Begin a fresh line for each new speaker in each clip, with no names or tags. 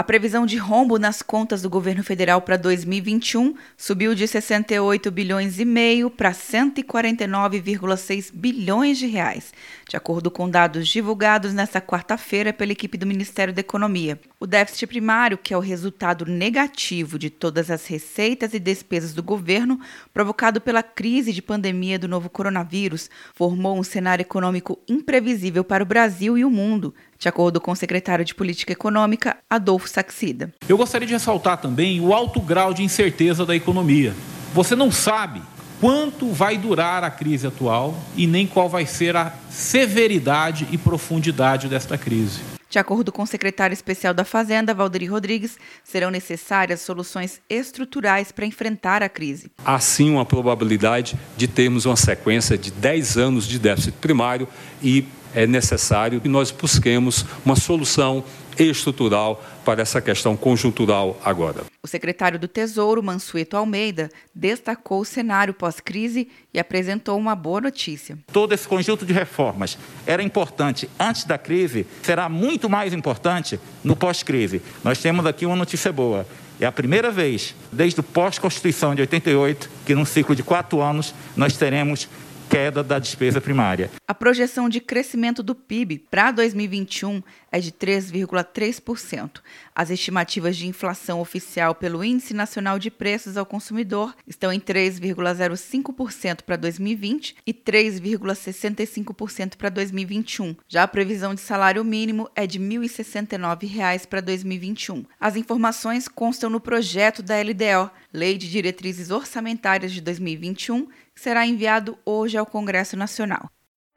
A previsão de rombo nas contas do governo federal para 2021 subiu de 68 bilhões e meio para 149,6 bilhões de reais, de acordo com dados divulgados nesta quarta-feira pela equipe do Ministério da Economia. O déficit primário, que é o resultado negativo de todas as receitas e despesas do governo, provocado pela crise de pandemia do novo coronavírus, formou um cenário econômico imprevisível para o Brasil e o mundo, de acordo com o secretário de Política Econômica, Adolfo Saxida.
Eu gostaria de ressaltar também o alto grau de incerteza da economia. Você não sabe quanto vai durar a crise atual e nem qual vai ser a severidade e profundidade desta crise.
De acordo com o secretário especial da Fazenda, Valderi Rodrigues, serão necessárias soluções estruturais para enfrentar a crise.
Há sim uma probabilidade de termos uma sequência de 10 anos de déficit primário e é necessário que nós busquemos uma solução estrutural para essa questão conjuntural agora.
O secretário do Tesouro, Mansueto Almeida, destacou o cenário pós-crise e apresentou uma boa notícia.
Todo esse conjunto de reformas era importante antes da crise, será muito mais importante no pós-crise. Nós temos aqui uma notícia boa. É a primeira vez, desde o pós-Constituição de 88, que num ciclo de quatro anos nós teremos queda da despesa primária.
A projeção de crescimento do PIB para 2021 é de 3,3%. As estimativas de inflação oficial pelo Índice Nacional de Preços ao Consumidor estão em 3,05% para 2020 e 3,65% para 2021. Já a previsão de salário mínimo é de R$ 1.069 para 2021. As informações constam no projeto da LDO, Lei de Diretrizes Orçamentárias de 2021, que será enviado hoje ao Congresso Nacional.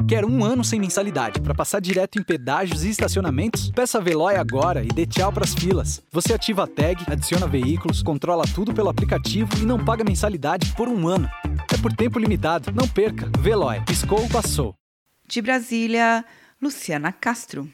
Quer um ano sem mensalidade para passar direto em pedágios e estacionamentos? Peça a Veloy agora e dê tchau para as filas. Você ativa a tag, adiciona veículos, controla tudo pelo aplicativo e não paga mensalidade por um ano. É por tempo limitado. Não perca. Veloy. Piscou, passou.
De Brasília, Luciana Castro.